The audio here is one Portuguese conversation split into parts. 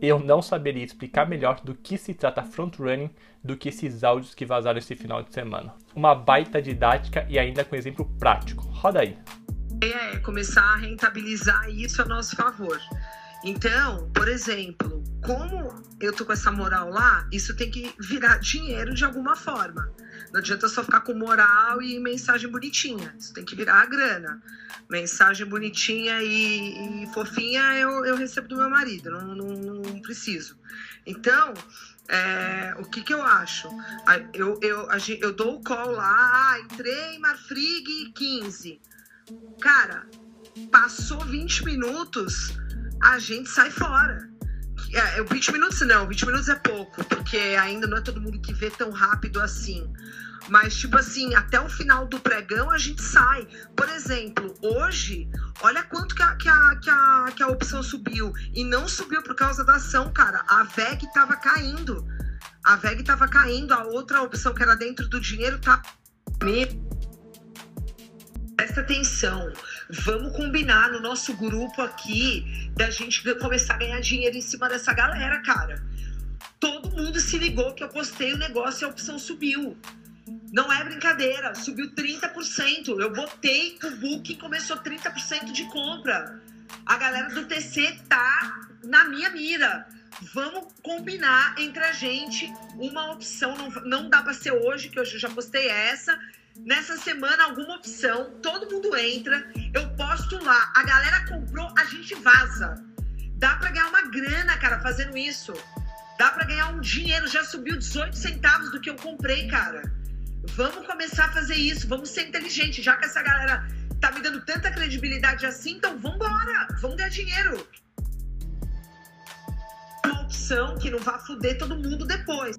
eu não saberia explicar melhor do que se trata front-running do que esses áudios que vazaram esse final de semana. Uma baita didática e ainda com exemplo prático. Roda aí. É começar a rentabilizar isso a nosso favor. Então, por exemplo, como eu tô com essa moral lá, isso tem que virar dinheiro de alguma forma. Não adianta só ficar com moral e mensagem bonitinha. Isso tem que virar a grana. Mensagem bonitinha e, e fofinha eu, eu, recebo do meu marido, não, não, não preciso. Então, é, o que, que eu acho? Eu, eu, eu dou o call lá, ah, entrei Marfrig 15. Cara, passou 20 minutos, a gente sai fora. É, 20 minutos não, 20 minutos é pouco, porque ainda não é todo mundo que vê tão rápido assim. Mas, tipo assim, até o final do pregão a gente sai. Por exemplo, hoje, olha quanto que a, que a, que a, que a opção subiu. E não subiu por causa da ação, cara. A VEG tava caindo. A VEG tava caindo, a outra opção que era dentro do dinheiro tá. Presta atenção. Vamos combinar no nosso grupo aqui da gente começar a ganhar dinheiro em cima dessa galera, cara. Todo mundo se ligou que eu postei o negócio e a opção subiu. Não é brincadeira, subiu 30%. Eu botei o book e começou 30% de compra. A galera do TC tá na minha mira. Vamos combinar entre a gente uma opção. Não, não dá para ser hoje, que eu já postei essa nessa semana alguma opção, todo mundo entra, eu posto lá, a galera comprou, a gente vaza. Dá para ganhar uma grana, cara, fazendo isso. Dá para ganhar um dinheiro, já subiu 18 centavos do que eu comprei, cara. Vamos começar a fazer isso, vamos ser inteligente, já que essa galera tá me dando tanta credibilidade assim, então vambora, vamos ganhar dinheiro. Uma opção que não vá fuder todo mundo depois.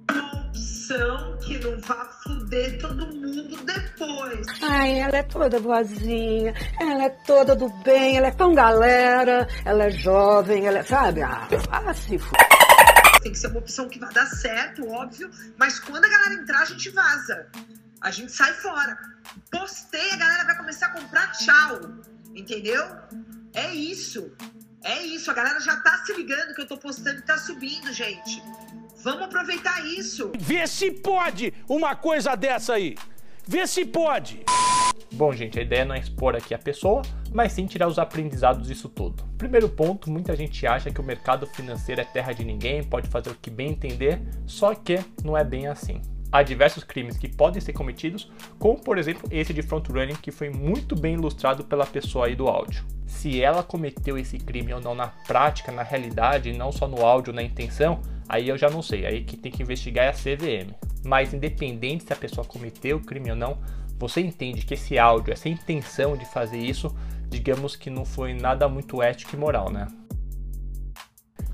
Que não vá fuder todo mundo depois. Ai, ela é toda boazinha, ela é toda do bem, ela é tão galera, ela é jovem, ela é, sabe? Ah, ah se f... Tem que ser uma opção que vai dar certo, óbvio, mas quando a galera entrar, a gente vaza. A gente sai fora. Postei, a galera vai começar a comprar tchau. Entendeu? É isso. É isso. A galera já tá se ligando que eu tô postando e tá subindo, gente. Vamos aproveitar isso. Vê se pode uma coisa dessa aí. Vê se pode. Bom, gente, a ideia não é expor aqui a pessoa, mas sim tirar os aprendizados disso tudo. Primeiro ponto, muita gente acha que o mercado financeiro é terra de ninguém, pode fazer o que bem entender, só que não é bem assim. Há diversos crimes que podem ser cometidos, como por exemplo esse de front running que foi muito bem ilustrado pela pessoa aí do áudio. Se ela cometeu esse crime ou não na prática, na realidade, não só no áudio, na intenção, aí eu já não sei, aí que tem que investigar é a CVM. Mas independente se a pessoa cometeu o crime ou não, você entende que esse áudio, essa intenção de fazer isso, digamos que não foi nada muito ético e moral, né?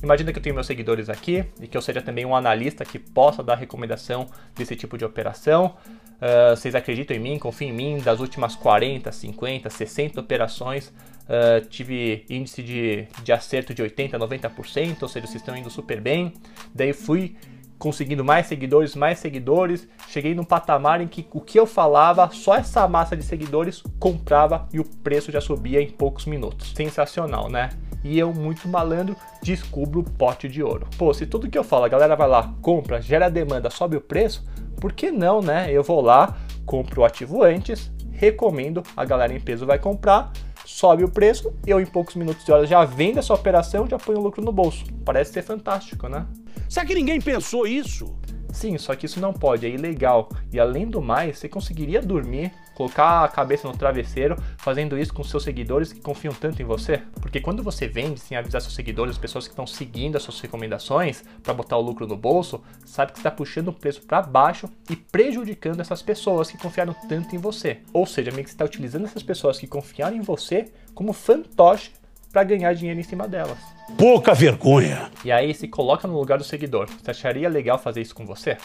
Imagina que eu tenho meus seguidores aqui e que eu seja também um analista que possa dar recomendação desse tipo de operação. Uh, vocês acreditam em mim, confiam em mim? Das últimas 40, 50, 60 operações, Uh, tive índice de, de acerto de 80, 90%, ou seja, vocês estão indo super bem. Daí fui conseguindo mais seguidores, mais seguidores. Cheguei num patamar em que o que eu falava, só essa massa de seguidores comprava e o preço já subia em poucos minutos. Sensacional, né? E eu, muito malandro, descubro o pote de ouro. Pô, se tudo que eu falo a galera vai lá, compra, gera demanda, sobe o preço, por que não, né? Eu vou lá, compro o ativo antes, recomendo, a galera em peso vai comprar sobe o preço, eu em poucos minutos de horas já vendo essa operação, já ponho o lucro no bolso. Parece ser fantástico, né? Será que ninguém pensou isso? Sim, só que isso não pode, é ilegal. E além do mais, você conseguiria dormir, colocar a cabeça no travesseiro, fazendo isso com seus seguidores que confiam tanto em você? Porque quando você vende sem avisar seus seguidores, as pessoas que estão seguindo as suas recomendações para botar o lucro no bolso, sabe que está puxando o preço para baixo e prejudicando essas pessoas que confiaram tanto em você. Ou seja, meio que você está utilizando essas pessoas que confiaram em você como fantoche para ganhar dinheiro em cima delas. Pouca vergonha! E aí se coloca no lugar do seguidor. Você acharia legal fazer isso com você?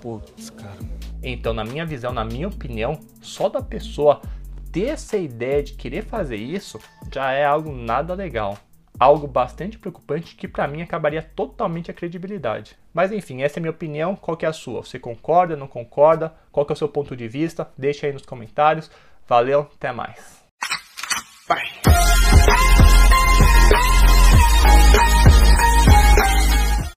Putz, cara. Então, na minha visão, na minha opinião, só da pessoa ter essa ideia de querer fazer isso já é algo nada legal. Algo bastante preocupante que para mim acabaria totalmente a credibilidade. Mas enfim, essa é a minha opinião. Qual é a sua? Você concorda, não concorda? Qual é o seu ponto de vista? Deixa aí nos comentários. Valeu, até mais.